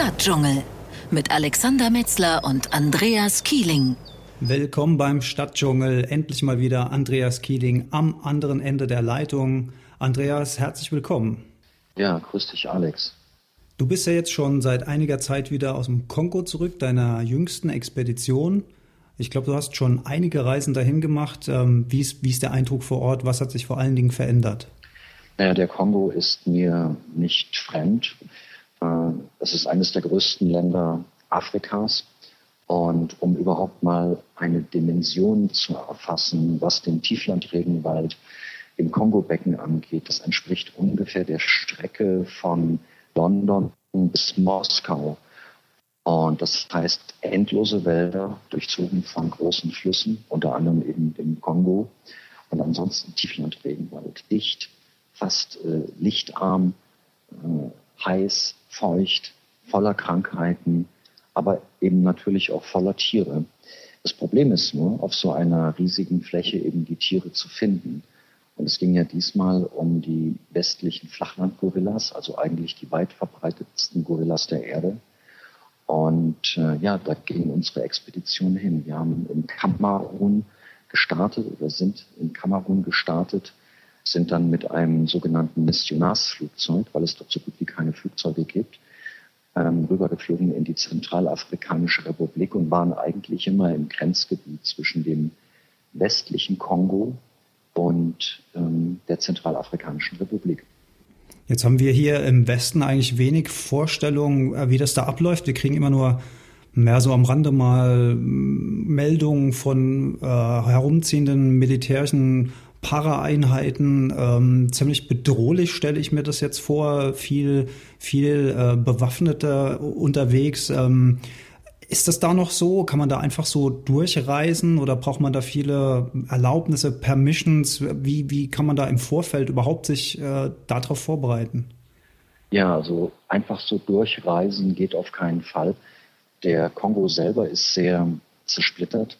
Stadtdschungel mit Alexander Metzler und Andreas Kieling. Willkommen beim Stadtdschungel. Endlich mal wieder Andreas Kieling am anderen Ende der Leitung. Andreas, herzlich willkommen. Ja, grüß dich, Alex. Du bist ja jetzt schon seit einiger Zeit wieder aus dem Kongo zurück, deiner jüngsten Expedition. Ich glaube, du hast schon einige Reisen dahin gemacht. Ähm, wie ist, wie ist der Eindruck vor Ort? Was hat sich vor allen Dingen verändert? Naja, der Kongo ist mir nicht fremd. Es ist eines der größten Länder Afrikas. Und um überhaupt mal eine Dimension zu erfassen, was den Tieflandregenwald im Kongo-Becken angeht, das entspricht ungefähr der Strecke von London bis Moskau. Und das heißt endlose Wälder, durchzogen von großen Flüssen, unter anderem eben dem Kongo. Und ansonsten Tieflandregenwald, dicht, fast äh, lichtarm, äh, heiß, feucht, voller Krankheiten, aber eben natürlich auch voller Tiere. Das Problem ist nur, auf so einer riesigen Fläche eben die Tiere zu finden. Und es ging ja diesmal um die westlichen Flachlandgorillas, also eigentlich die weit verbreitetsten Gorillas der Erde. Und äh, ja, da ging unsere Expedition hin. Wir haben in Kamerun gestartet oder sind in Kamerun gestartet, sind dann mit einem sogenannten Missionarsflugzeug, weil es dort so gut wie keine Flugzeuge gibt, ähm, rübergeflogen in die Zentralafrikanische Republik und waren eigentlich immer im Grenzgebiet zwischen dem westlichen Kongo und ähm, der Zentralafrikanischen Republik. Jetzt haben wir hier im Westen eigentlich wenig Vorstellung, äh, wie das da abläuft. Wir kriegen immer nur mehr so am Rande mal Meldungen von äh, herumziehenden militärischen Para-Einheiten. Ähm, ziemlich bedrohlich stelle ich mir das jetzt vor. Viel, viel äh, Bewaffnete unterwegs. Ähm, ist das da noch so? Kann man da einfach so durchreisen oder braucht man da viele Erlaubnisse, Permissions? Wie, wie kann man da im Vorfeld überhaupt sich äh, darauf vorbereiten? Ja, also einfach so durchreisen geht auf keinen Fall. Der Kongo selber ist sehr zersplittert.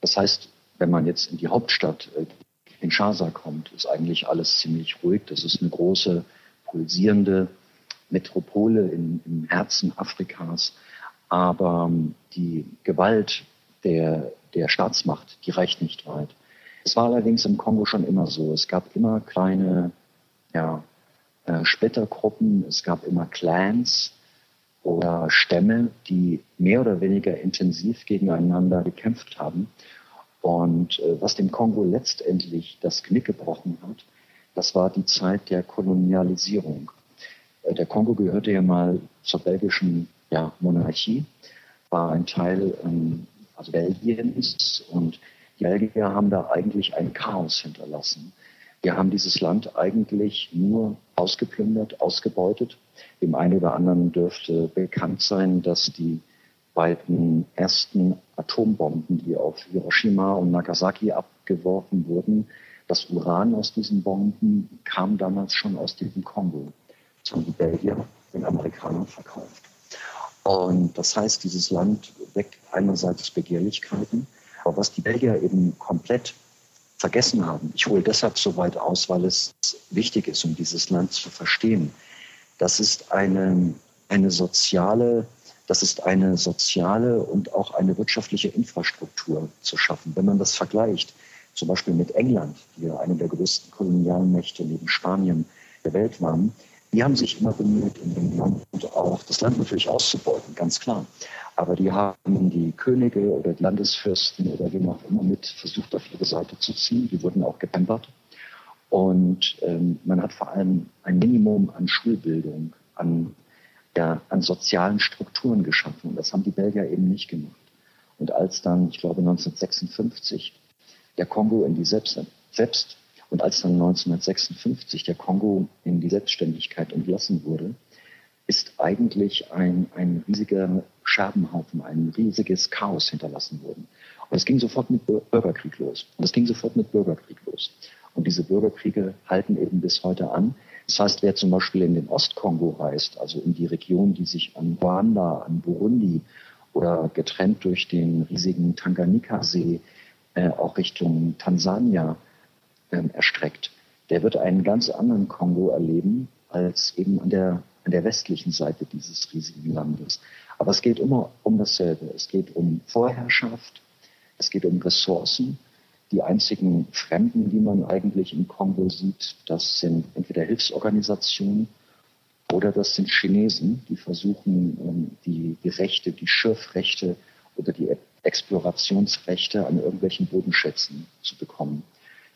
Das heißt, wenn man jetzt in die Hauptstadt äh, Kinshasa kommt, ist eigentlich alles ziemlich ruhig. Das ist eine große, pulsierende Metropole in, im Herzen Afrikas. Aber ähm, die Gewalt der, der Staatsmacht, die reicht nicht weit. Es war allerdings im Kongo schon immer so. Es gab immer kleine ja, äh, Splittergruppen, es gab immer Clans oder Stämme, die mehr oder weniger intensiv gegeneinander gekämpft haben. Und äh, was dem Kongo letztendlich das Knick gebrochen hat, das war die Zeit der Kolonialisierung. Äh, der Kongo gehörte ja mal zur belgischen ja, Monarchie, war ein Teil ähm, also Belgiens und die Belgier haben da eigentlich ein Chaos hinterlassen. Wir haben dieses Land eigentlich nur ausgeplündert, ausgebeutet. Dem einen oder anderen dürfte bekannt sein, dass die beiden ersten Atombomben, die auf Hiroshima und Nagasaki abgeworfen wurden, das Uran aus diesen Bomben kam damals schon aus dem Kongo. Das haben die Belgier den Amerikanern verkauft. Und das heißt, dieses Land weckt einerseits Begehrlichkeiten, aber was die Belgier eben komplett vergessen haben, ich hole deshalb so weit aus, weil es wichtig ist, um dieses Land zu verstehen, das ist eine, eine soziale, das ist eine soziale und auch eine wirtschaftliche Infrastruktur zu schaffen. Wenn man das vergleicht, zum Beispiel mit England, die ja eine der größten Kolonialmächte neben Spanien der Welt waren, die haben sich immer bemüht, in dem Land auch das Land natürlich auszubeuten, ganz klar. Aber die haben die Könige oder die Landesfürsten oder wie auch immer mit versucht, auf ihre Seite zu ziehen. Die wurden auch gepampert. Und ähm, man hat vor allem ein Minimum an Schulbildung, an, ja, an sozialen Strukturen geschaffen. Und das haben die Belgier eben nicht gemacht. Und als dann, ich glaube 1956, der Kongo in die Selbst, Selbst und als dann 1956 der Kongo in die Selbstständigkeit entlassen wurde, ist eigentlich ein, ein riesiger Scherbenhaufen, ein riesiges Chaos hinterlassen worden. Und es ging sofort mit Bürgerkrieg los. Und es ging sofort mit Bürgerkrieg los. Und diese Bürgerkriege halten eben bis heute an. Das heißt, wer zum Beispiel in den Ostkongo reist, also in die Region, die sich an Ruanda, an Burundi oder getrennt durch den riesigen Tanganika-See äh, auch Richtung Tansania ähm, erstreckt, der wird einen ganz anderen Kongo erleben als eben an der an der westlichen Seite dieses riesigen Landes. Aber es geht immer um dasselbe. Es geht um Vorherrschaft, es geht um Ressourcen. Die einzigen Fremden, die man eigentlich im Kongo sieht, das sind entweder Hilfsorganisationen oder das sind Chinesen, die versuchen, ähm, die, die Rechte, die Schürfrechte oder die Explorationsrechte an irgendwelchen Bodenschätzen zu bekommen.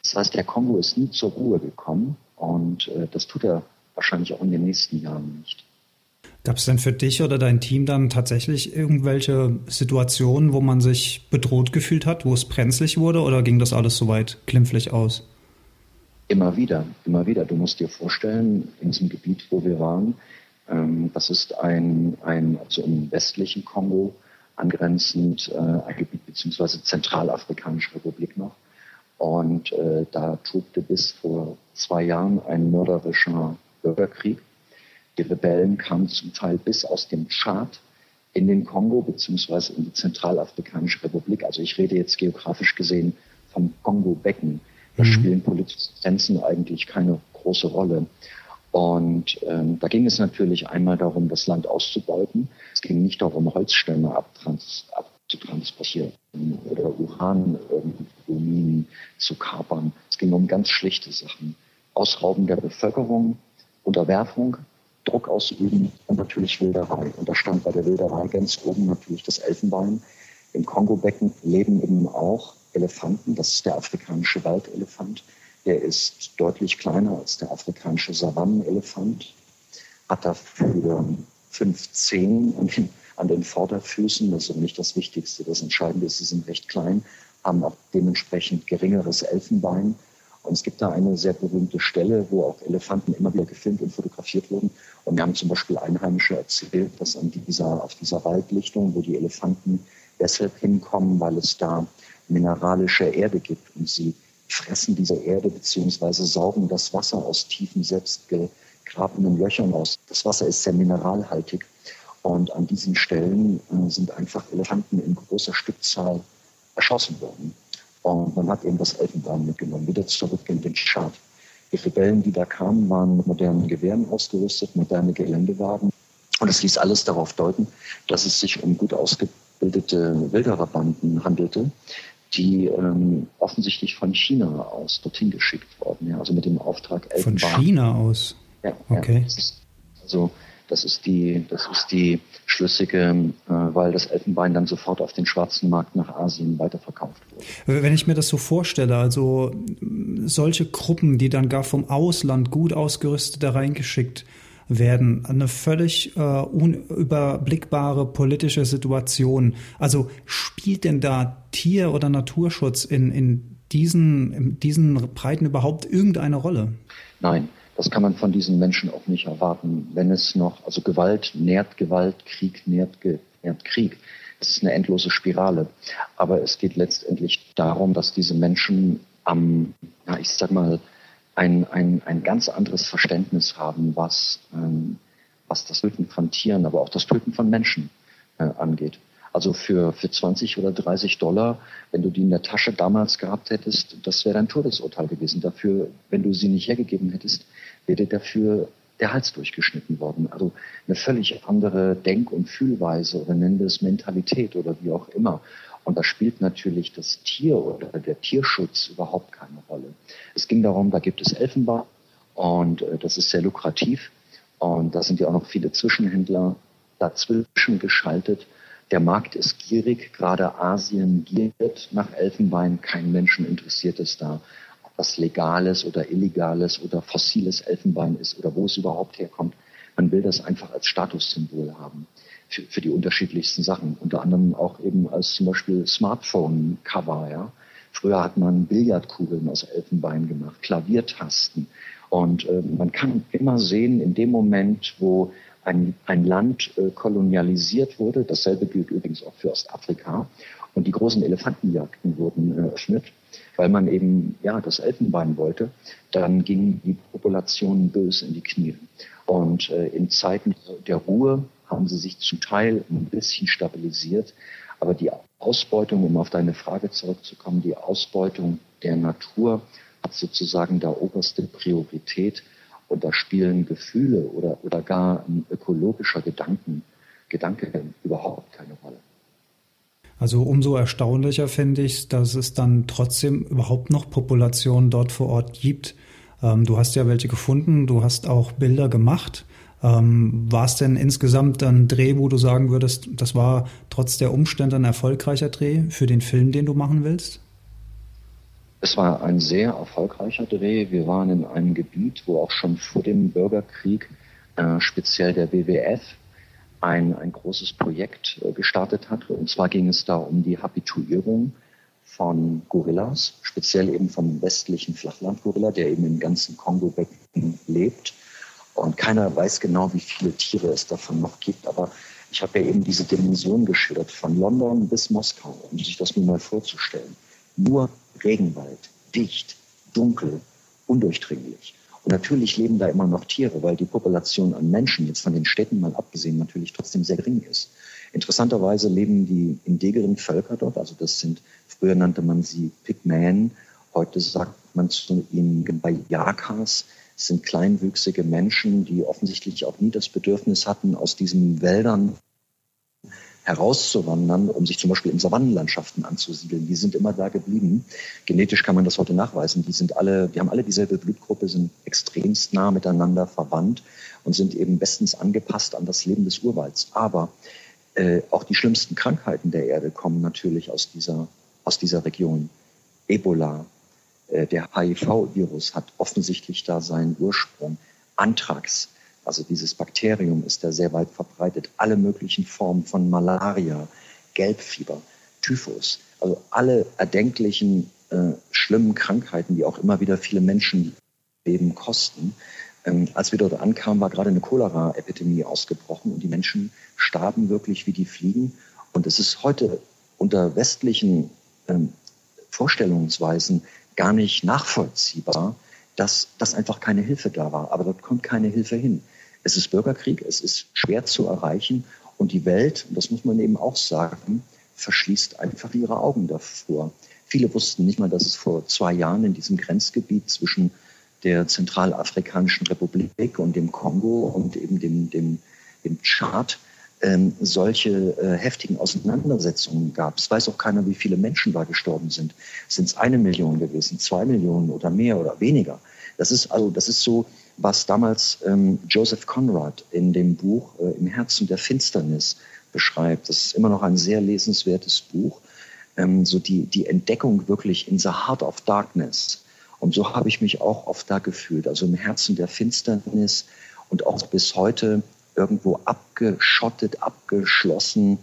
Das heißt, der Kongo ist nie zur Ruhe gekommen und äh, das tut er wahrscheinlich auch in den nächsten Jahren nicht. Gab es denn für dich oder dein Team dann tatsächlich irgendwelche Situationen, wo man sich bedroht gefühlt hat, wo es brenzlig wurde oder ging das alles soweit glimpflich aus? Immer wieder, immer wieder. Du musst dir vorstellen, in diesem Gebiet, wo wir waren, ähm, das ist ein, ein, also im westlichen Kongo angrenzend äh, ein Gebiet beziehungsweise Zentralafrikanische Republik noch. Und äh, da tobte bis vor zwei Jahren ein mörderischer Bürgerkrieg. Die Rebellen kamen zum Teil bis aus dem Tschad in den Kongo beziehungsweise in die Zentralafrikanische Republik. Also ich rede jetzt geografisch gesehen vom Kongo-Becken. Da mhm. spielen politische Grenzen eigentlich keine große Rolle. Und ähm, da ging es natürlich einmal darum, das Land auszubeuten. Es ging nicht darum, Holzstämme abtrans abzutransportieren oder Uranminen zu kapern. Es ging um ganz schlichte Sachen. Ausrauben der Bevölkerung, Unterwerfung, Druck ausüben und natürlich Wilderei. Und da stand bei der Wilderei ganz oben natürlich das Elfenbein. Im Kongo-Becken leben eben auch Elefanten. Das ist der afrikanische Waldelefant. Der ist deutlich kleiner als der afrikanische Savannenelefant, hat dafür fünf Zehen an den, an den Vorderfüßen. Das ist nicht das Wichtigste. Das Entscheidende ist, sie sind recht klein, haben auch dementsprechend geringeres Elfenbein. Und es gibt da eine sehr berühmte Stelle, wo auch Elefanten immer wieder gefilmt und fotografiert wurden. Und wir haben zum Beispiel Einheimische erzählt, dass an dieser, auf dieser Waldlichtung, wo die Elefanten deshalb hinkommen, weil es da mineralische Erde gibt und sie fressen diese Erde beziehungsweise saugen das Wasser aus tiefen, selbst gegrabenen Löchern aus. Das Wasser ist sehr mineralhaltig. Und an diesen Stellen äh, sind einfach Elefanten in großer Stückzahl erschossen worden. Und man hat eben das Elfenbein mitgenommen, wieder zurück in den Tschad. Die Rebellen, die da kamen, waren mit modernen Gewehren ausgerüstet, moderne Geländewagen. Und es ließ alles darauf deuten, dass es sich um gut ausgebildete Wildererbanden handelte, die ähm, offensichtlich von China aus dorthin geschickt worden, ja, also mit dem Auftrag Elfenbein. Von China aus? Ja, okay. Ja, also das ist die, das ist die schlüssige, äh, weil das Elfenbein dann sofort auf den schwarzen Markt nach Asien weiterverkauft wurde. Wenn ich mir das so vorstelle, also solche Gruppen, die dann gar vom Ausland gut ausgerüstet da reingeschickt werden. Eine völlig äh, unüberblickbare politische Situation. Also spielt denn da Tier- oder Naturschutz in, in, diesen, in diesen Breiten überhaupt irgendeine Rolle? Nein, das kann man von diesen Menschen auch nicht erwarten. Wenn es noch, also Gewalt nährt Gewalt, Krieg nährt, nährt Krieg. Es ist eine endlose Spirale. Aber es geht letztendlich darum, dass diese Menschen am, ja, ich sag mal, ein, ein, ein ganz anderes Verständnis haben, was, ähm, was das Töten von Tieren, aber auch das Töten von Menschen äh, angeht. Also für, für 20 oder 30 Dollar, wenn du die in der Tasche damals gehabt hättest, das wäre dein Todesurteil gewesen. Dafür, wenn du sie nicht hergegeben hättest, wäre dafür der Hals durchgeschnitten worden. Also eine völlig andere Denk- und Fühlweise oder nennen wir es Mentalität oder wie auch immer. Und da spielt natürlich das Tier oder der Tierschutz überhaupt keine Rolle. Es ging darum, da gibt es Elfenbein und äh, das ist sehr lukrativ. Und da sind ja auch noch viele Zwischenhändler dazwischen geschaltet. Der Markt ist gierig, gerade Asien giert nach Elfenbein. Kein Menschen interessiert es da, das legales oder illegales oder fossiles Elfenbein ist oder wo es überhaupt herkommt. Man will das einfach als Statussymbol haben für, für die unterschiedlichsten Sachen. Unter anderem auch eben als zum Beispiel Smartphone-Cover. Ja. Früher hat man Billardkugeln aus Elfenbein gemacht, Klaviertasten. Und äh, man kann immer sehen, in dem Moment, wo ein, ein Land äh, kolonialisiert wurde, dasselbe gilt übrigens auch für Ostafrika, und die großen Elefantenjagden wurden eröffnet, weil man eben ja das Elfenbein wollte, dann gingen die Populationen bös in die Knie. Und äh, in Zeiten der Ruhe haben sie sich zum Teil ein bisschen stabilisiert. Aber die Ausbeutung, um auf deine Frage zurückzukommen, die Ausbeutung der Natur hat sozusagen da oberste Priorität. Und da spielen Gefühle oder, oder gar ein ökologischer Gedanken, Gedanke überhaupt keine Rolle. Also umso erstaunlicher finde ich, dass es dann trotzdem überhaupt noch Populationen dort vor Ort gibt. Ähm, du hast ja welche gefunden, du hast auch Bilder gemacht. Ähm, war es denn insgesamt ein Dreh, wo du sagen würdest, das war trotz der Umstände ein erfolgreicher Dreh für den Film, den du machen willst? Es war ein sehr erfolgreicher Dreh. Wir waren in einem Gebiet, wo auch schon vor dem Bürgerkrieg äh, speziell der WWF ein, ein großes Projekt äh, gestartet hat. Und zwar ging es da um die Habituierung von Gorillas, speziell eben vom westlichen Flachlandgorilla, der eben im ganzen Kongo-Becken lebt. Und keiner weiß genau, wie viele Tiere es davon noch gibt. Aber ich habe ja eben diese Dimension geschildert, von London bis Moskau, um sich das nur mal vorzustellen. Nur Regenwald, dicht, dunkel, undurchdringlich. Natürlich leben da immer noch Tiere, weil die Population an Menschen, jetzt von den Städten mal abgesehen, natürlich trotzdem sehr gering ist. Interessanterweise leben die indigenen Völker dort, also das sind, früher nannte man sie Pygmäen, heute sagt man zu ihnen Bayakas, sind kleinwüchsige Menschen, die offensichtlich auch nie das Bedürfnis hatten, aus diesen Wäldern herauszuwandern, um sich zum Beispiel in Savannenlandschaften anzusiedeln. Die sind immer da geblieben. Genetisch kann man das heute nachweisen. Die sind alle, die haben alle dieselbe Blutgruppe, sind extremst nah miteinander verwandt und sind eben bestens angepasst an das Leben des Urwalds. Aber äh, auch die schlimmsten Krankheiten der Erde kommen natürlich aus dieser, aus dieser Region. Ebola, äh, der HIV-Virus hat offensichtlich da seinen Ursprung. Anthrax, also dieses Bakterium ist da sehr weit verbreitet. Alle möglichen Formen von Malaria, Gelbfieber, Typhus, also alle erdenklichen äh, schlimmen Krankheiten, die auch immer wieder viele Menschen Leben kosten. Ähm, als wir dort ankamen, war gerade eine Cholera-Epidemie ausgebrochen und die Menschen starben wirklich wie die Fliegen. Und es ist heute unter westlichen ähm, Vorstellungsweisen gar nicht nachvollziehbar, dass, dass einfach keine Hilfe da war. Aber dort kommt keine Hilfe hin. Es ist Bürgerkrieg, es ist schwer zu erreichen und die Welt, das muss man eben auch sagen, verschließt einfach ihre Augen davor. Viele wussten nicht mal, dass es vor zwei Jahren in diesem Grenzgebiet zwischen der Zentralafrikanischen Republik und dem Kongo und eben dem, dem, dem Tschad ähm, solche äh, heftigen Auseinandersetzungen gab. Es weiß auch keiner, wie viele Menschen da gestorben sind. Sind es eine Million gewesen, zwei Millionen oder mehr oder weniger? Das ist also, das ist so, was damals ähm, Joseph Conrad in dem Buch äh, Im Herzen der Finsternis beschreibt. Das ist immer noch ein sehr lesenswertes Buch. Ähm, so die, die Entdeckung wirklich in the heart of darkness. Und so habe ich mich auch oft da gefühlt, also im Herzen der Finsternis und auch bis heute irgendwo abgeschottet, abgeschlossen,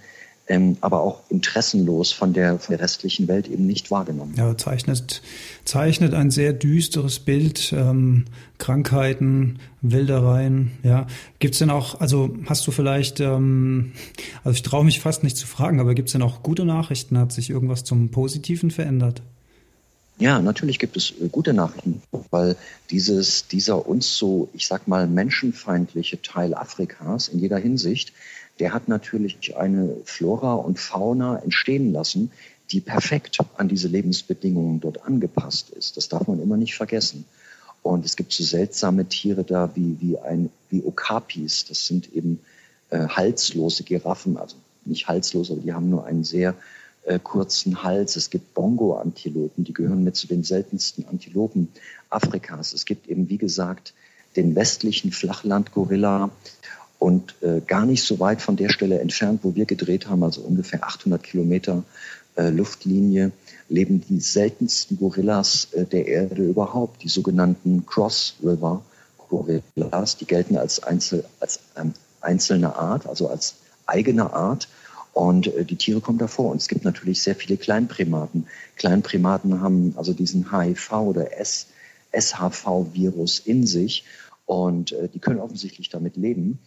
ähm, aber auch interessenlos von der, von der restlichen Welt eben nicht wahrgenommen. Ja, zeichnet, zeichnet ein sehr düsteres Bild, ähm, Krankheiten, Wildereien, ja. Gibt's denn auch, also hast du vielleicht, ähm, also ich traue mich fast nicht zu fragen, aber gibt's denn auch gute Nachrichten? Hat sich irgendwas zum Positiven verändert? Ja, natürlich gibt es äh, gute Nachrichten, weil dieses, dieser uns so, ich sag mal, menschenfeindliche Teil Afrikas in jeder Hinsicht, der hat natürlich eine Flora und Fauna entstehen lassen, die perfekt an diese Lebensbedingungen dort angepasst ist. Das darf man immer nicht vergessen. Und es gibt so seltsame Tiere da wie, wie, ein, wie Okapis. Das sind eben äh, halslose Giraffen, also nicht halslos, aber die haben nur einen sehr äh, kurzen Hals. Es gibt Bongo-Antilopen, die gehören mit zu den seltensten Antilopen Afrikas. Es gibt eben, wie gesagt, den westlichen Flachland-Gorilla und äh, gar nicht so weit von der Stelle entfernt, wo wir gedreht haben, also ungefähr 800 Kilometer äh, Luftlinie, leben die seltensten Gorillas äh, der Erde überhaupt, die sogenannten Cross River Gorillas. Die gelten als, Einzel, als ähm, einzelne Art, also als eigene Art und äh, die Tiere kommen davor. Und es gibt natürlich sehr viele Kleinprimaten. Kleinprimaten haben also diesen HIV oder SHV-Virus in sich und äh, die können offensichtlich damit leben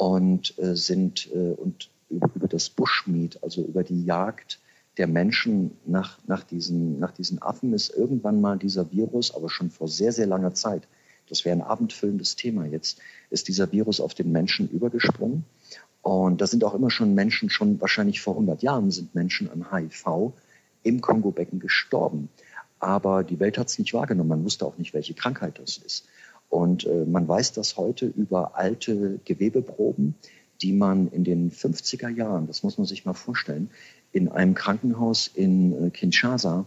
und äh, sind äh, und über, das Bushmeat, also über die Jagd der Menschen nach, nach, diesen, nach diesen Affen ist irgendwann mal dieser Virus, aber schon vor sehr, sehr langer Zeit, das wäre ein abendfüllendes Thema jetzt, ist dieser Virus auf den Menschen übergesprungen und da sind auch immer schon Menschen, schon wahrscheinlich vor 100 Jahren sind Menschen an HIV im Kongo-Becken gestorben. Aber die Welt hat es nicht wahrgenommen. Man wusste auch nicht, welche Krankheit das ist. Und äh, man weiß das heute über alte Gewebeproben, die man in den 50er Jahren, das muss man sich mal vorstellen, in einem Krankenhaus in äh, Kinshasa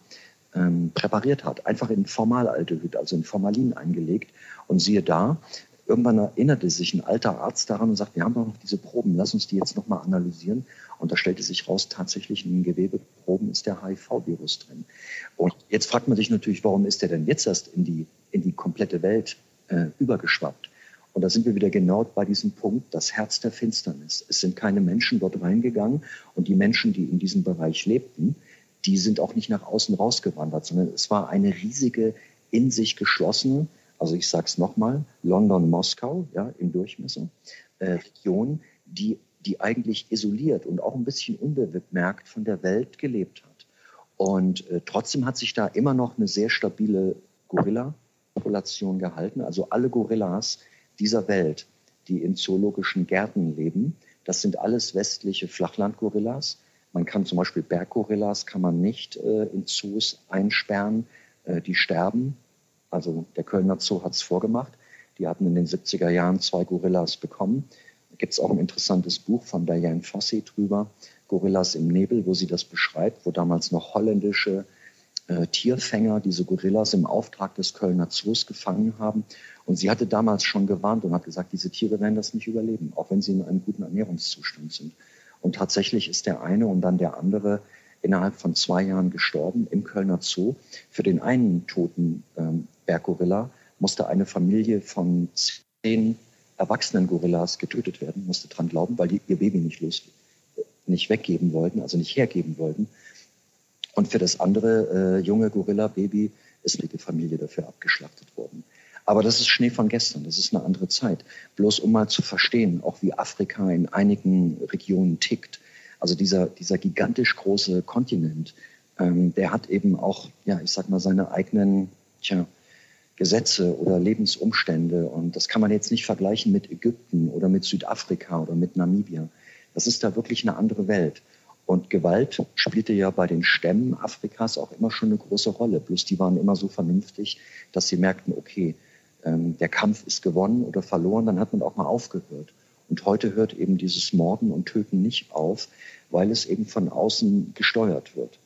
ähm, präpariert hat. Einfach in Formaldehyd, also in Formalin eingelegt. Und siehe da, irgendwann erinnerte sich ein alter Arzt daran und sagte, wir haben doch noch diese Proben, lass uns die jetzt nochmal analysieren. Und da stellte sich raus, tatsächlich in den Gewebeproben ist der HIV-Virus drin. Und jetzt fragt man sich natürlich, warum ist der denn jetzt erst in die, in die komplette Welt äh, übergeschwappt? Und da sind wir wieder genau bei diesem Punkt, das Herz der Finsternis. Es sind keine Menschen dort reingegangen und die Menschen, die in diesem Bereich lebten, die sind auch nicht nach außen rausgewandert, sondern es war eine riesige, in sich geschlossene, also ich sage es nochmal, London-Moskau ja, im Durchmesser, äh, Region, die, die eigentlich isoliert und auch ein bisschen unbemerkt von der Welt gelebt hat. Und äh, trotzdem hat sich da immer noch eine sehr stabile Gorilla-Population gehalten. Also alle Gorillas dieser Welt, die in zoologischen Gärten leben, das sind alles westliche Flachlandgorillas. Man kann zum Beispiel Berggorillas kann man nicht äh, in Zoos einsperren, äh, die sterben. Also der Kölner Zoo hat es vorgemacht. Die hatten in den 70er Jahren zwei Gorillas bekommen. Da gibt es auch ein interessantes Buch von Diane Fossey drüber, Gorillas im Nebel, wo sie das beschreibt, wo damals noch holländische äh, Tierfänger diese Gorillas im Auftrag des Kölner Zoos gefangen haben. Und sie hatte damals schon gewarnt und hat gesagt, diese Tiere werden das nicht überleben, auch wenn sie in einem guten Ernährungszustand sind. Und tatsächlich ist der eine und dann der andere innerhalb von zwei Jahren gestorben im Kölner Zoo. Für den einen toten ähm, Berggorilla musste eine Familie von zehn erwachsenen Gorillas getötet werden, musste dran glauben, weil die ihr Baby nicht los, nicht weggeben wollten, also nicht hergeben wollten. Und für das andere äh, junge Gorilla-Baby ist die Familie dafür abgeschlachtet worden. Aber das ist Schnee von gestern, das ist eine andere Zeit. Bloß um mal zu verstehen, auch wie Afrika in einigen Regionen tickt. Also dieser, dieser gigantisch große Kontinent, ähm, der hat eben auch, ja, ich sag mal, seine eigenen, tja, Gesetze oder Lebensumstände. Und das kann man jetzt nicht vergleichen mit Ägypten oder mit Südafrika oder mit Namibia. Das ist da wirklich eine andere Welt. Und Gewalt spielte ja bei den Stämmen Afrikas auch immer schon eine große Rolle. Bloß die waren immer so vernünftig, dass sie merkten, okay, ähm, der Kampf ist gewonnen oder verloren, dann hat man auch mal aufgehört. Und heute hört eben dieses Morden und Töten nicht auf, weil es eben von außen gesteuert wird.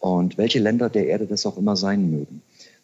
Und welche Länder der Erde das auch immer sein mögen.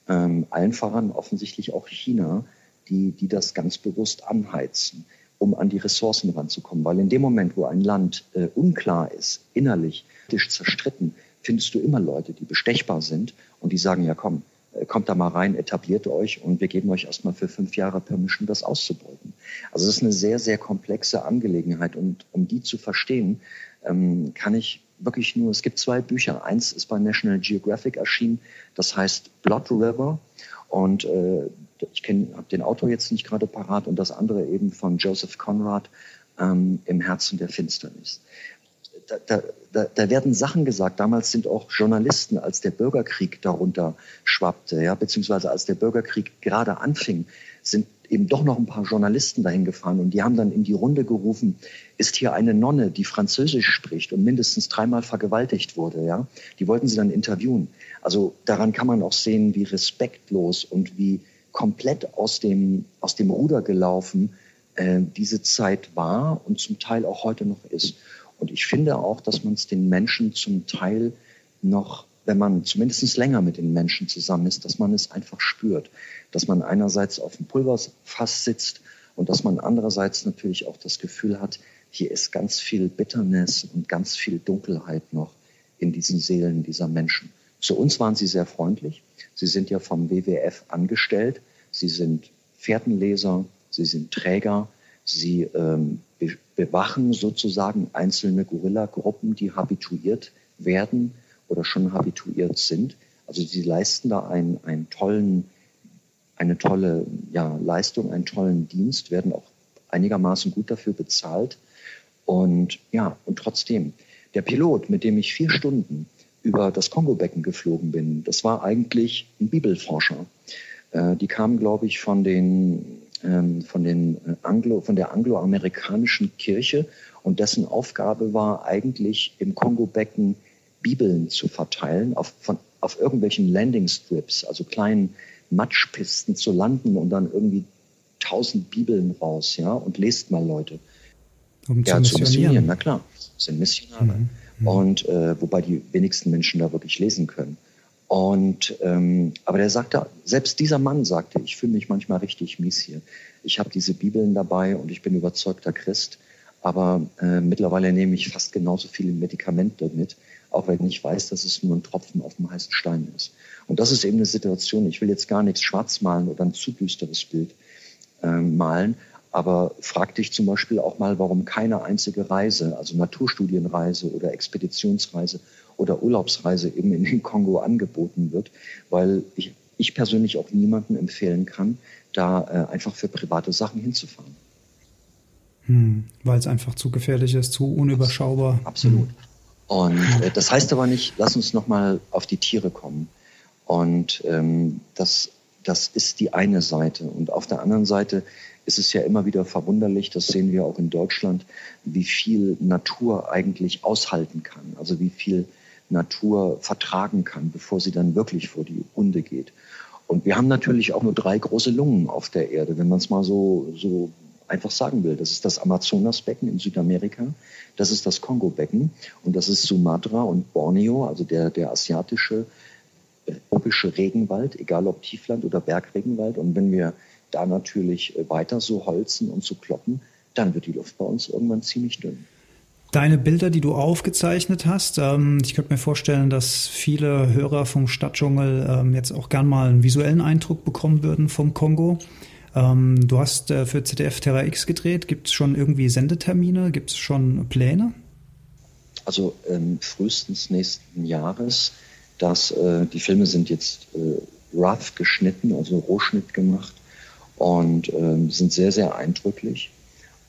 Ähm, allen voran offensichtlich auch China, die, die das ganz bewusst anheizen, um an die Ressourcen ranzukommen. Weil in dem Moment, wo ein Land äh, unklar ist, innerlich, zerstritten, findest du immer Leute, die bestechbar sind und die sagen, ja komm, äh, kommt da mal rein, etabliert euch und wir geben euch erstmal für fünf Jahre Permission, das auszubeuten. Also es ist eine sehr, sehr komplexe Angelegenheit und um die zu verstehen, ähm, kann ich wirklich nur, es gibt zwei Bücher. Eins ist bei National Geographic erschienen, das heißt Blood River und äh, ich habe den Autor jetzt nicht gerade parat und das andere eben von Joseph Conrad ähm, im Herzen der Finsternis da, da, da werden Sachen gesagt. Damals sind auch Journalisten, als der Bürgerkrieg darunter schwappte, ja, beziehungsweise als der Bürgerkrieg gerade anfing, sind eben doch noch ein paar Journalisten dahin gefahren und die haben dann in die Runde gerufen, ist hier eine Nonne, die Französisch spricht und mindestens dreimal vergewaltigt wurde, ja. Die wollten sie dann interviewen. Also daran kann man auch sehen, wie respektlos und wie komplett aus dem, aus dem Ruder gelaufen äh, diese Zeit war und zum Teil auch heute noch ist. Und ich finde auch, dass man es den Menschen zum Teil noch, wenn man zumindest länger mit den Menschen zusammen ist, dass man es einfach spürt. Dass man einerseits auf dem Pulverfass sitzt und dass man andererseits natürlich auch das Gefühl hat, hier ist ganz viel Bitternis und ganz viel Dunkelheit noch in diesen Seelen dieser Menschen. Zu uns waren sie sehr freundlich. Sie sind ja vom WWF angestellt. Sie sind Fährtenleser, sie sind Träger, sie ähm, bewachen sozusagen einzelne Gorilla-Gruppen, die habituiert werden oder schon habituiert sind. Also sie leisten da einen, einen tollen, eine tolle ja, Leistung, einen tollen Dienst, werden auch einigermaßen gut dafür bezahlt. Und ja, und trotzdem, der Pilot, mit dem ich vier Stunden über das Kongo-Becken geflogen bin, das war eigentlich ein Bibelforscher. Äh, die kamen, glaube ich, von den ähm, von, den äh, Anglo, von der angloamerikanischen Kirche und dessen Aufgabe war eigentlich im Kongo-Becken Bibeln zu verteilen, auf, von, auf irgendwelchen Landing Strips, also kleinen Matschpisten zu landen und dann irgendwie tausend Bibeln raus, ja, und lest mal Leute. Um ja, zu missionieren. Na klar, sind Missionare. Mhm. Mhm. Und äh, wobei die wenigsten Menschen da wirklich lesen können. Und ähm, aber der sagte, selbst dieser Mann sagte, ich fühle mich manchmal richtig mies hier. Ich habe diese Bibeln dabei und ich bin überzeugter Christ, aber äh, mittlerweile nehme ich fast genauso viele Medikamente mit, auch wenn ich weiß, dass es nur ein Tropfen auf dem heißen Stein ist. Und das ist eben eine Situation. Ich will jetzt gar nichts schwarz malen oder ein zu düsteres Bild äh, malen, aber frag dich zum Beispiel auch mal, warum keine einzige Reise, also Naturstudienreise oder Expeditionsreise oder Urlaubsreise eben in den Kongo angeboten wird, weil ich, ich persönlich auch niemanden empfehlen kann, da äh, einfach für private Sachen hinzufahren. Hm, weil es einfach zu gefährlich ist, zu unüberschaubar. Absolut. Hm. Und äh, das heißt aber nicht, lass uns nochmal auf die Tiere kommen. Und ähm, das, das ist die eine Seite. Und auf der anderen Seite ist es ja immer wieder verwunderlich, das sehen wir auch in Deutschland, wie viel Natur eigentlich aushalten kann, also wie viel Natur vertragen kann, bevor sie dann wirklich vor die Hunde geht. Und wir haben natürlich auch nur drei große Lungen auf der Erde, wenn man es mal so, so einfach sagen will. Das ist das Amazonasbecken in Südamerika, das ist das Kongo-Becken und das ist Sumatra und Borneo, also der, der asiatische tropische Regenwald, egal ob Tiefland oder Bergregenwald. Und wenn wir da natürlich äh, weiter so holzen und so kloppen, dann wird die Luft bei uns irgendwann ziemlich dünn. Deine Bilder, die du aufgezeichnet hast, ähm, ich könnte mir vorstellen, dass viele Hörer vom Stadtdschungel ähm, jetzt auch gern mal einen visuellen Eindruck bekommen würden vom Kongo. Ähm, du hast äh, für ZDF Terra X gedreht. Gibt es schon irgendwie Sendetermine? Gibt es schon Pläne? Also ähm, frühestens nächsten Jahres. Dass, äh, die Filme sind jetzt äh, rough geschnitten, also Rohschnitt gemacht und ähm, sind sehr, sehr eindrücklich.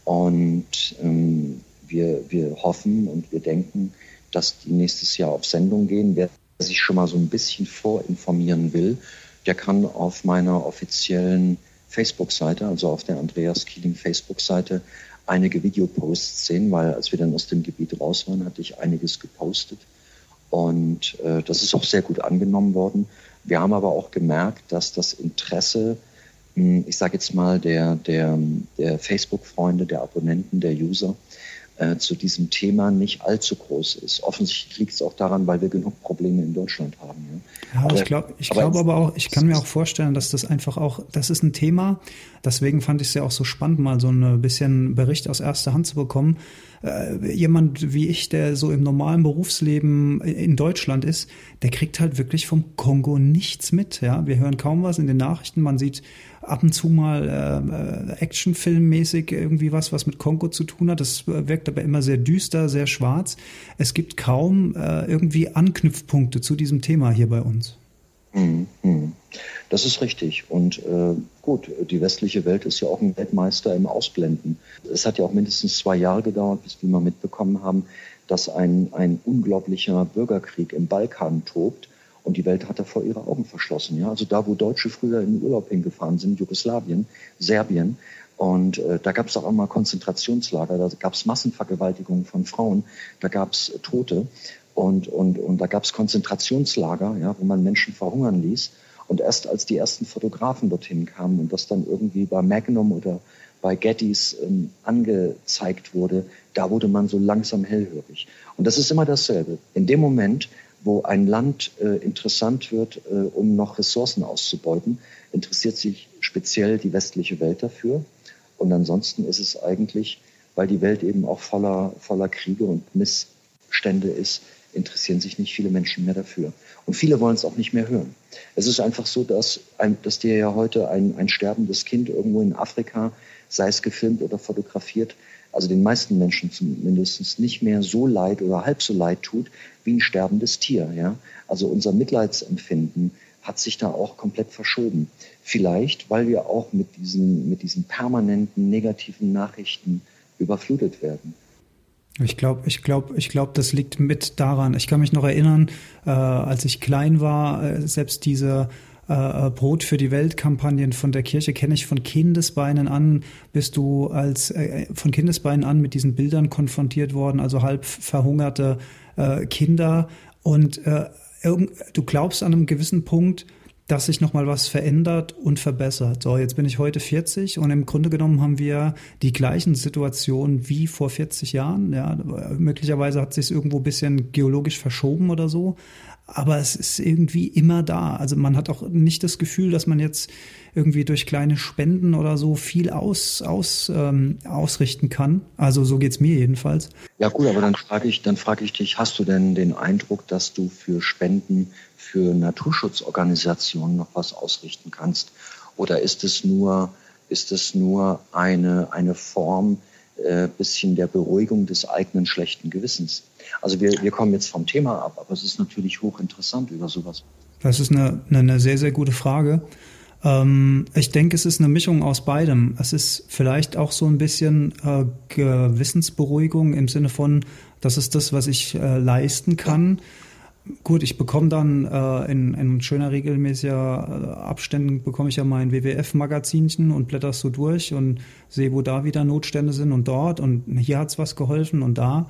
Und ähm, wir, wir hoffen und wir denken, dass die nächstes Jahr auf Sendung gehen. Wer sich schon mal so ein bisschen vorinformieren will, der kann auf meiner offiziellen Facebook-Seite, also auf der Andreas Kieling Facebook-Seite, einige Videoposts sehen, weil als wir dann aus dem Gebiet raus waren, hatte ich einiges gepostet. Und äh, das ist auch sehr gut angenommen worden. Wir haben aber auch gemerkt, dass das Interesse, ich sage jetzt mal, der, der, der Facebook-Freunde, der Abonnenten, der User, äh, zu diesem Thema nicht allzu groß ist. Offensichtlich liegt es auch daran, weil wir genug Probleme in Deutschland haben. Ja, ja aber, ich glaube ich glaube aber auch, ich kann mir auch vorstellen, dass das einfach auch, das ist ein Thema, deswegen fand ich es ja auch so spannend, mal so ein bisschen Bericht aus erster Hand zu bekommen. Äh, jemand wie ich, der so im normalen Berufsleben in Deutschland ist, der kriegt halt wirklich vom Kongo nichts mit. Ja, wir hören kaum was in den Nachrichten. Man sieht ab und zu mal äh, äh Actionfilmmäßig irgendwie was, was mit Kongo zu tun hat. Das wirkt aber immer sehr düster, sehr schwarz. Es gibt kaum äh, irgendwie Anknüpfpunkte zu diesem Thema hier bei uns. Mhm, mhm. Das ist richtig. Und äh, gut, die westliche Welt ist ja auch ein Weltmeister im Ausblenden. Es hat ja auch mindestens zwei Jahre gedauert, bis wir mal mitbekommen haben, dass ein, ein unglaublicher Bürgerkrieg im Balkan tobt. Und die Welt hat er vor ihre Augen verschlossen. Ja? Also da, wo Deutsche früher in den Urlaub hingefahren sind, Jugoslawien, Serbien, und äh, da gab es auch immer Konzentrationslager, da gab es Massenvergewaltigungen von Frauen, da gab es Tote und, und, und da gab es Konzentrationslager, ja, wo man Menschen verhungern ließ. Und erst als die ersten Fotografen dorthin kamen und das dann irgendwie bei Magnum oder bei Gettys ähm, angezeigt wurde, da wurde man so langsam hellhörig. Und das ist immer dasselbe. In dem Moment, wo ein Land äh, interessant wird, äh, um noch Ressourcen auszubeuten, interessiert sich speziell die westliche Welt dafür. Und ansonsten ist es eigentlich, weil die Welt eben auch voller, voller Kriege und Missstände ist, interessieren sich nicht viele Menschen mehr dafür. Und viele wollen es auch nicht mehr hören. Es ist einfach so, dass, ein, dass dir ja heute ein, ein sterbendes Kind irgendwo in Afrika, sei es gefilmt oder fotografiert, also den meisten Menschen zumindest nicht mehr so leid oder halb so leid tut wie ein sterbendes Tier. Ja? Also unser Mitleidsempfinden hat sich da auch komplett verschoben. Vielleicht, weil wir auch mit diesen, mit diesen permanenten negativen Nachrichten überflutet werden. Ich glaube, ich glaube, ich glaube, das liegt mit daran. Ich kann mich noch erinnern, äh, als ich klein war, äh, selbst diese äh, Brot für die Welt-Kampagnen von der Kirche kenne ich von Kindesbeinen an. Bist du als äh, von Kindesbeinen an mit diesen Bildern konfrontiert worden, also halb verhungerte äh, Kinder und äh, du glaubst an einem gewissen Punkt, dass sich nochmal was verändert und verbessert. So, jetzt bin ich heute 40 und im Grunde genommen haben wir die gleichen Situationen wie vor 40 Jahren. Ja, möglicherweise hat sich irgendwo ein bisschen geologisch verschoben oder so, aber es ist irgendwie immer da. Also man hat auch nicht das Gefühl, dass man jetzt irgendwie durch kleine Spenden oder so viel aus, aus, ähm, ausrichten kann. Also so geht's mir jedenfalls. Ja gut, aber dann frage ich, dann frage ich dich, hast du denn den Eindruck, dass du für Spenden für Naturschutzorganisationen noch was ausrichten kannst? Oder ist es nur, ist es nur eine, eine Form, äh, bisschen der Beruhigung des eigenen schlechten Gewissens. Also wir, wir kommen jetzt vom Thema ab, aber es ist natürlich hochinteressant über sowas. Das ist eine, eine sehr, sehr gute Frage. Ähm, ich denke, es ist eine Mischung aus beidem. Es ist vielleicht auch so ein bisschen äh, Gewissensberuhigung im Sinne von, das ist das, was ich äh, leisten kann. Ja Gut, ich bekomme dann äh, in, in schöner regelmäßiger äh, Abständen bekomme ich ja mein WWF-Magazinchen und blätter so durch und sehe, wo da wieder Notstände sind und dort und hier hat's was geholfen und da.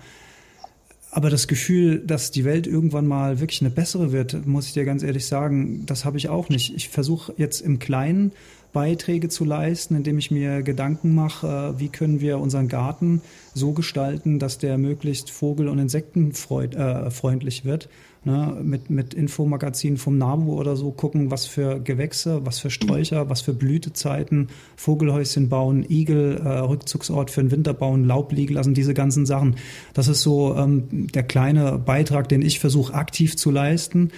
Aber das Gefühl, dass die Welt irgendwann mal wirklich eine bessere wird, muss ich dir ganz ehrlich sagen, das habe ich auch nicht. Ich versuche jetzt im Kleinen Beiträge zu leisten, indem ich mir Gedanken mache, äh, wie können wir unseren Garten so gestalten, dass der möglichst vogel- und insektenfreundlich äh, wird ne, mit, mit Infomagazinen vom NABU oder so gucken, was für Gewächse, was für Sträucher, was für Blütezeiten, Vogelhäuschen bauen, Igel, äh, Rückzugsort für den Winter bauen, Laub liegen lassen, diese ganzen Sachen. Das ist so ähm, der kleine Beitrag, den ich versuche aktiv zu leisten.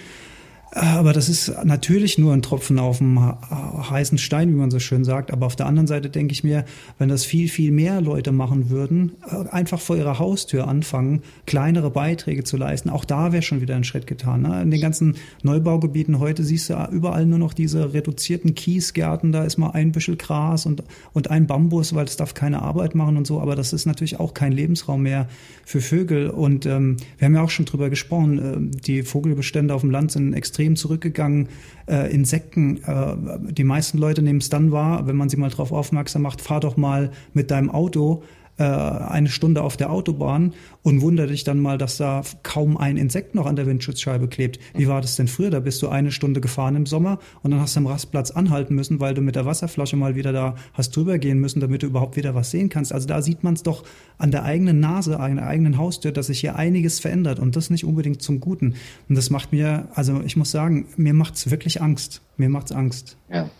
Aber das ist natürlich nur ein Tropfen auf dem heißen Stein, wie man so schön sagt. Aber auf der anderen Seite denke ich mir, wenn das viel, viel mehr Leute machen würden, äh, einfach vor ihrer Haustür anfangen, kleinere Beiträge zu leisten, auch da wäre schon wieder ein Schritt getan. Ne? In den ganzen Neubaugebieten heute siehst du überall nur noch diese reduzierten Kiesgärten, da ist mal ein Büschel Gras und, und ein Bambus, weil es darf keine Arbeit machen und so. Aber das ist natürlich auch kein Lebensraum mehr für Vögel. Und ähm, wir haben ja auch schon drüber gesprochen, äh, die Vogelbestände auf dem Land sind extrem extrem zurückgegangen. Äh, Insekten, äh, die meisten Leute nehmen es dann wahr, wenn man sie mal darauf aufmerksam macht, fahr doch mal mit deinem Auto äh, eine Stunde auf der Autobahn und wundere dich dann mal, dass da kaum ein Insekt noch an der Windschutzscheibe klebt. Wie war das denn früher? Da bist du eine Stunde gefahren im Sommer und dann hast du am Rastplatz anhalten müssen, weil du mit der Wasserflasche mal wieder da hast drüber gehen müssen, damit du überhaupt wieder was sehen kannst. Also da sieht man es doch an der eigenen Nase, an der eigenen Haustür, dass sich hier einiges verändert und das nicht unbedingt zum Guten. Und das macht mir, also ich muss sagen, mir macht es wirklich Angst. Mir macht es Angst. Ja,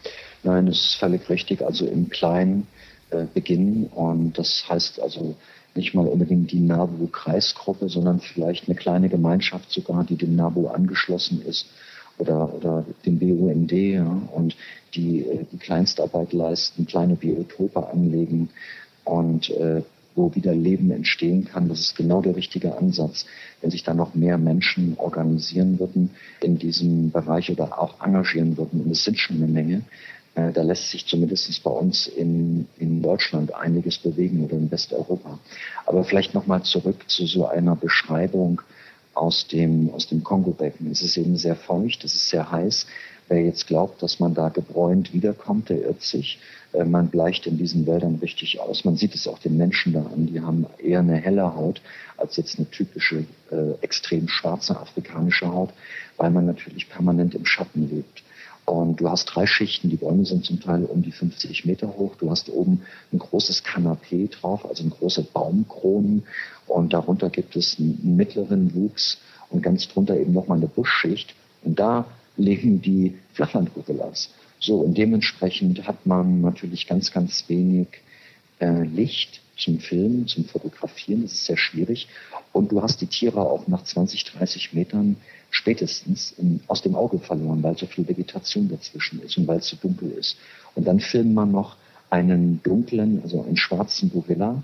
nein, das ist völlig richtig. Also im Kleinen beginnen. Und das heißt also nicht mal unbedingt die NABU-Kreisgruppe, sondern vielleicht eine kleine Gemeinschaft sogar, die dem NABU angeschlossen ist oder, oder dem BUND ja, und die äh, die Kleinstarbeit leisten, kleine Biotope anlegen und äh, wo wieder Leben entstehen kann. Das ist genau der richtige Ansatz. Wenn sich da noch mehr Menschen organisieren würden in diesem Bereich oder auch engagieren würden, und es sind schon eine Menge, äh, da lässt sich zumindest bei uns in, in Deutschland einiges bewegen oder in Westeuropa. Aber vielleicht nochmal zurück zu so einer Beschreibung aus dem, aus dem Kongo-Becken. Es ist eben sehr feucht, es ist sehr heiß. Wer jetzt glaubt, dass man da gebräunt wiederkommt, der irrt sich. Äh, man bleicht in diesen Wäldern richtig aus. Man sieht es auch den Menschen da an. Die haben eher eine helle Haut als jetzt eine typische äh, extrem schwarze afrikanische Haut, weil man natürlich permanent im Schatten lebt. Und du hast drei Schichten, die Bäume sind zum Teil um die 50 Meter hoch. Du hast oben ein großes Kanapee drauf, also eine große Baumkronen. Und darunter gibt es einen mittleren Wuchs und ganz drunter eben nochmal eine Buschschicht. Und da liegen die Flachlandgorillas. So, und dementsprechend hat man natürlich ganz, ganz wenig äh, Licht zum Filmen, zum Fotografieren. Das ist sehr schwierig. Und du hast die Tiere auch nach 20, 30 Metern spätestens in, aus dem Auge verloren, weil so viel Vegetation dazwischen ist und weil es so dunkel ist. Und dann filmt man noch einen dunklen, also einen schwarzen Gorilla,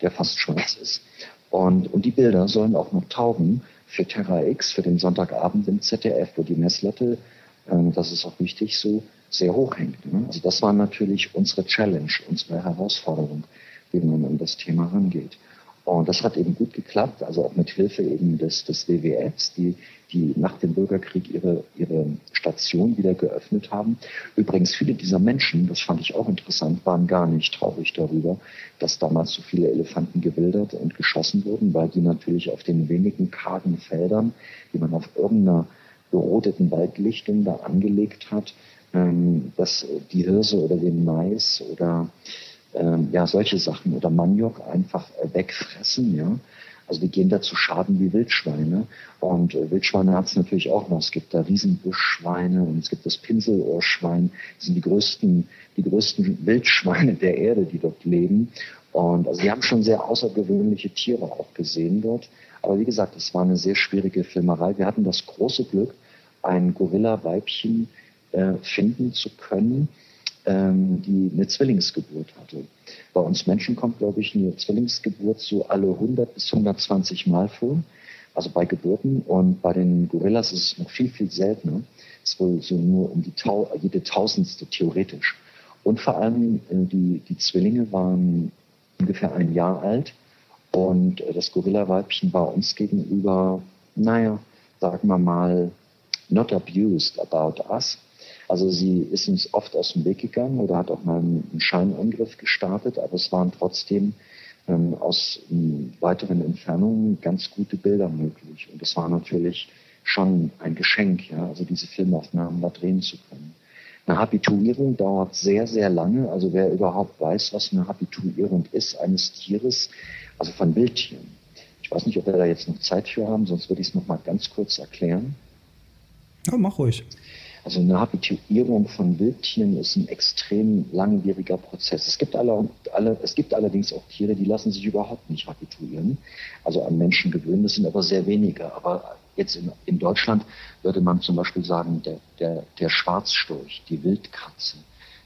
der fast schwarz ist. Und, und die Bilder sollen auch noch taugen für Terra X, für den Sonntagabend im ZDF, wo die Messlatte, äh, das ist auch wichtig, so sehr hoch hängt. Ne? Also das war natürlich unsere Challenge, unsere Herausforderung, wie man an das Thema rangeht. Und das hat eben gut geklappt, also auch mit Hilfe eben des, des WWFs, die, die nach dem Bürgerkrieg ihre, ihre Station wieder geöffnet haben. Übrigens, viele dieser Menschen, das fand ich auch interessant, waren gar nicht traurig darüber, dass damals so viele Elefanten gewildert und geschossen wurden, weil die natürlich auf den wenigen kargen Feldern, die man auf irgendeiner gerodeten Waldlichtungen da angelegt hat, ähm, dass die Hirse oder den Mais oder ähm, ja solche Sachen oder Maniok einfach äh, wegfressen, ja. Also die gehen da zu Schaden wie Wildschweine. Und äh, Wildschweine hat es natürlich auch noch. Es gibt da Riesenbuschschweine und es gibt das Pinselohrschwein. Das sind die größten, die größten Wildschweine der Erde, die dort leben. Und also wir haben schon sehr außergewöhnliche Tiere auch gesehen dort. Aber wie gesagt, es war eine sehr schwierige Filmerei. Wir hatten das große Glück, ein Gorilla-Weibchen äh, finden zu können, ähm, die eine Zwillingsgeburt hatte. Bei uns Menschen kommt, glaube ich, eine Zwillingsgeburt so alle 100 bis 120 Mal vor, also bei Geburten. Und bei den Gorillas ist es noch viel, viel seltener. Es ist wohl so nur um die Tau jede Tausendste theoretisch. Und vor allem äh, die, die Zwillinge waren ungefähr ein Jahr alt und äh, das Gorilla-Weibchen war uns gegenüber, naja, sagen wir mal, not abused about us. Also sie ist uns oft aus dem Weg gegangen oder hat auch mal einen Scheinangriff gestartet, aber es waren trotzdem ähm, aus ähm, weiteren Entfernungen ganz gute Bilder möglich. Und das war natürlich schon ein Geschenk, ja, also diese Filmaufnahmen da drehen zu können. Eine Habituierung dauert sehr, sehr lange. Also wer überhaupt weiß, was eine Habituierung ist eines Tieres, also von Wildtieren. Ich weiß nicht, ob wir da jetzt noch Zeit für haben, sonst würde ich es noch mal ganz kurz erklären. Ja, mach ruhig. Also eine Habituierung von Wildtieren ist ein extrem langwieriger Prozess. Es gibt, alle, alle, es gibt allerdings auch Tiere, die lassen sich überhaupt nicht habituieren, also an Menschen gewöhnen. Das sind aber sehr wenige. Aber jetzt in, in Deutschland würde man zum Beispiel sagen, der, der, der Schwarzstorch, die Wildkatze,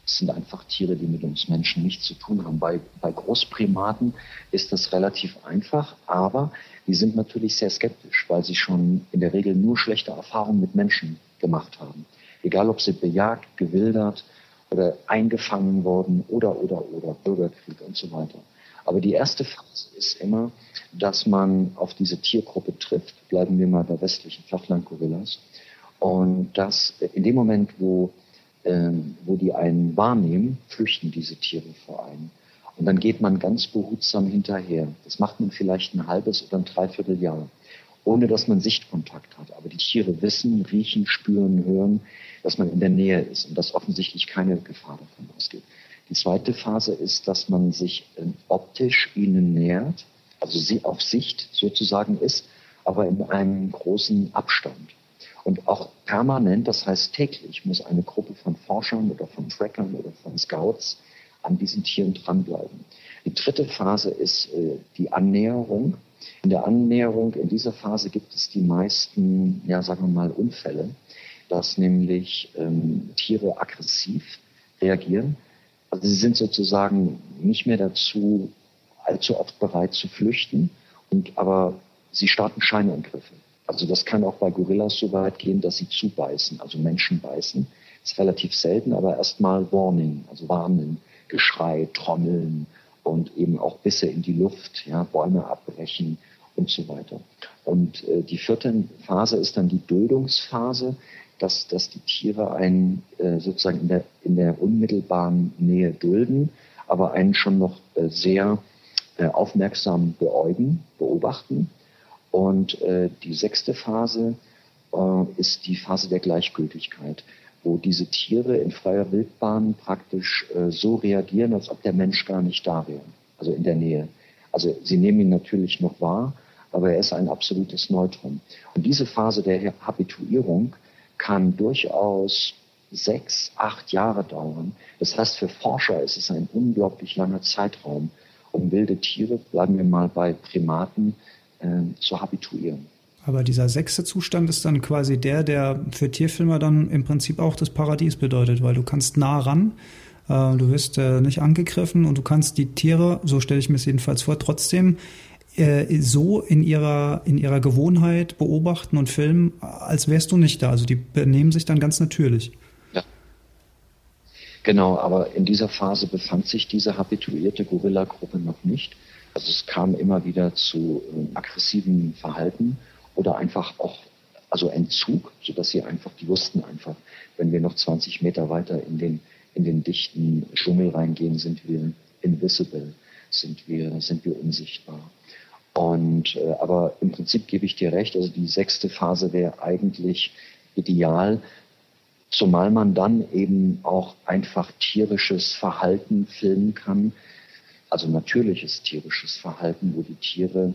das sind einfach Tiere, die mit uns Menschen nichts zu tun haben. Bei, bei Großprimaten ist das relativ einfach, aber die sind natürlich sehr skeptisch, weil sie schon in der Regel nur schlechte Erfahrungen mit Menschen gemacht haben egal ob sie bejagt, gewildert oder eingefangen worden oder, oder, oder Bürgerkrieg und so weiter. Aber die erste Phase ist immer, dass man auf diese Tiergruppe trifft, bleiben wir mal bei westlichen Flachlandgorillas, und dass in dem Moment, wo, ähm, wo die einen wahrnehmen, flüchten diese Tiere vor einem. Und dann geht man ganz behutsam hinterher. Das macht man vielleicht ein halbes oder ein Dreivierteljahr ohne dass man Sichtkontakt hat. Aber die Tiere wissen, riechen, spüren, hören, dass man in der Nähe ist und dass offensichtlich keine Gefahr davon ausgeht. Die zweite Phase ist, dass man sich äh, optisch ihnen nähert, also sie auf Sicht sozusagen ist, aber in einem großen Abstand. Und auch permanent, das heißt täglich, muss eine Gruppe von Forschern oder von Trackern oder von Scouts an diesen Tieren dranbleiben. Die dritte Phase ist äh, die Annäherung. In der Annäherung, in dieser Phase gibt es die meisten, ja, sagen wir mal, Unfälle, dass nämlich ähm, Tiere aggressiv reagieren. Also sie sind sozusagen nicht mehr dazu allzu oft bereit zu flüchten, und, aber sie starten Scheinangriffe. Also das kann auch bei Gorillas so weit gehen, dass sie zubeißen, also Menschen beißen. Das ist relativ selten, aber erstmal Warning, also warnen, Geschrei, Trommeln, und eben auch Bisse in die Luft, ja, Bäume abbrechen und so weiter. Und äh, die vierte Phase ist dann die Duldungsphase, dass, dass die Tiere einen äh, sozusagen in der, in der unmittelbaren Nähe dulden, aber einen schon noch äh, sehr äh, aufmerksam beäugen, beobachten. Und äh, die sechste Phase äh, ist die Phase der Gleichgültigkeit wo diese Tiere in freier Wildbahn praktisch äh, so reagieren, als ob der Mensch gar nicht da wäre, also in der Nähe. Also sie nehmen ihn natürlich noch wahr, aber er ist ein absolutes Neutron. Und diese Phase der Habituierung kann durchaus sechs, acht Jahre dauern. Das heißt, für Forscher ist es ein unglaublich langer Zeitraum, um wilde Tiere, bleiben wir mal bei Primaten, äh, zu habituieren. Aber dieser sechste Zustand ist dann quasi der, der für Tierfilmer dann im Prinzip auch das Paradies bedeutet, weil du kannst nah ran, äh, du wirst äh, nicht angegriffen und du kannst die Tiere, so stelle ich mir es jedenfalls vor, trotzdem äh, so in ihrer, in ihrer Gewohnheit beobachten und filmen, als wärst du nicht da. Also die benehmen sich dann ganz natürlich. Ja. Genau, aber in dieser Phase befand sich diese habituierte Gorilla-Gruppe noch nicht. Also es kam immer wieder zu äh, aggressiven Verhalten oder einfach auch also Entzug, sodass sie einfach, die wussten einfach, wenn wir noch 20 Meter weiter in den, in den dichten Dschungel reingehen, sind wir invisible, sind wir, sind wir unsichtbar. Und, äh, aber im Prinzip gebe ich dir recht, also die sechste Phase wäre eigentlich ideal, zumal man dann eben auch einfach tierisches Verhalten filmen kann, also natürliches tierisches Verhalten, wo die Tiere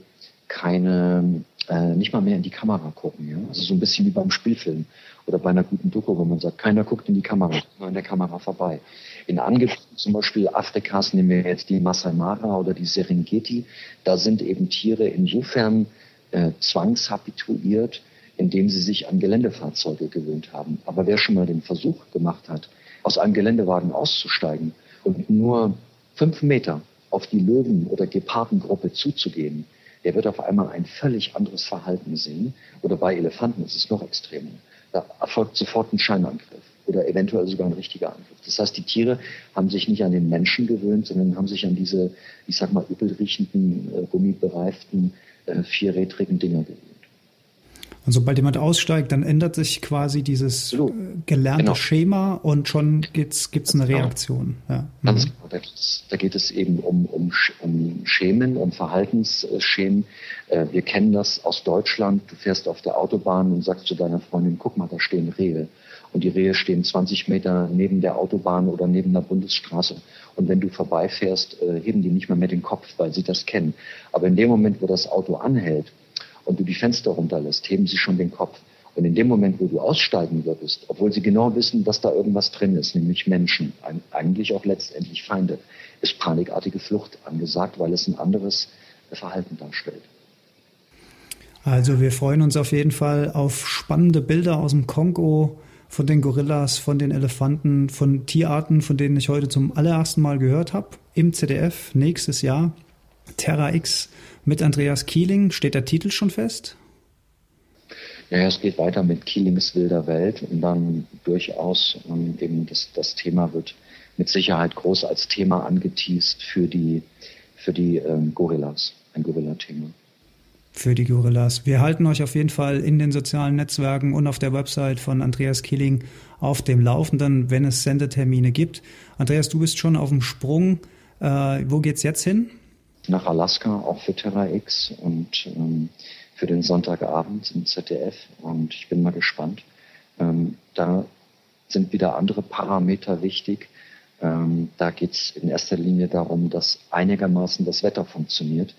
keine, äh, nicht mal mehr in die Kamera gucken. Ja? Also so ein bisschen wie beim Spielfilm oder bei einer guten Doku, wo man sagt, keiner guckt in die Kamera, nur an der Kamera vorbei. In Angebieten zum Beispiel Afrikas nehmen wir jetzt die Masai Mara oder die Serengeti. Da sind eben Tiere insofern äh, zwangshabituiert, indem sie sich an Geländefahrzeuge gewöhnt haben. Aber wer schon mal den Versuch gemacht hat, aus einem Geländewagen auszusteigen und nur fünf Meter auf die Löwen- oder Gepardengruppe zuzugehen, der wird auf einmal ein völlig anderes Verhalten sehen. Oder bei Elefanten ist es noch extremer. Da erfolgt sofort ein Scheinangriff oder eventuell sogar ein richtiger Angriff. Das heißt, die Tiere haben sich nicht an den Menschen gewöhnt, sondern haben sich an diese, ich sag mal, übelriechenden, äh, gummibereiften, äh, vierrädrigen Dinger gewöhnt. Und sobald jemand aussteigt, dann ändert sich quasi dieses äh, gelernte genau. Schema und schon gibt's gibt's eine genau. Reaktion. Ja. Ganz mhm. genau. Da, geht es eben um, um, um Schemen, um Verhaltensschemen. Äh, wir kennen das aus Deutschland. Du fährst auf der Autobahn und sagst zu deiner Freundin, guck mal, da stehen Rehe. Und die Rehe stehen 20 Meter neben der Autobahn oder neben der Bundesstraße. Und wenn du vorbeifährst, äh, heben die nicht mehr mit den Kopf, weil sie das kennen. Aber in dem Moment, wo das Auto anhält, und du die Fenster runterlässt, heben sie schon den Kopf. Und in dem Moment, wo du aussteigen würdest, obwohl sie genau wissen, dass da irgendwas drin ist, nämlich Menschen, eigentlich auch letztendlich Feinde, ist panikartige Flucht angesagt, weil es ein anderes Verhalten darstellt. Also wir freuen uns auf jeden Fall auf spannende Bilder aus dem Kongo, von den Gorillas, von den Elefanten, von Tierarten, von denen ich heute zum allerersten Mal gehört habe, im ZDF nächstes Jahr. Terra X mit Andreas Kieling. Steht der Titel schon fest? Ja, es geht weiter mit Kielings wilder Welt und dann durchaus ähm, eben das, das Thema wird mit Sicherheit groß als Thema angeteased für die, für die ähm, Gorillas, ein Gorilla-Thema. Für die Gorillas. Wir halten euch auf jeden Fall in den sozialen Netzwerken und auf der Website von Andreas Killing auf dem Laufenden, wenn es Sendetermine gibt. Andreas, du bist schon auf dem Sprung. Äh, wo geht's jetzt hin? Nach Alaska, auch für Terra X und ähm, für den Sonntagabend im ZDF. Und ich bin mal gespannt. Ähm, da sind wieder andere Parameter wichtig. Ähm, da geht es in erster Linie darum, dass einigermaßen das Wetter funktioniert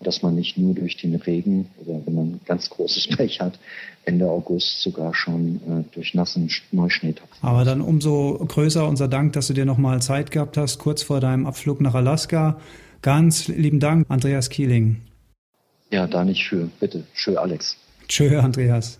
dass man nicht nur durch den Regen oder wenn man ganz großes Pech hat, Ende August sogar schon äh, durch nassen Neuschnee tappt. Aber dann umso größer unser Dank, dass du dir nochmal Zeit gehabt hast, kurz vor deinem Abflug nach Alaska. Ganz lieben Dank, Andreas Kieling. Ja, da nicht für. Bitte. Schön, Alex. Tschö, Andreas.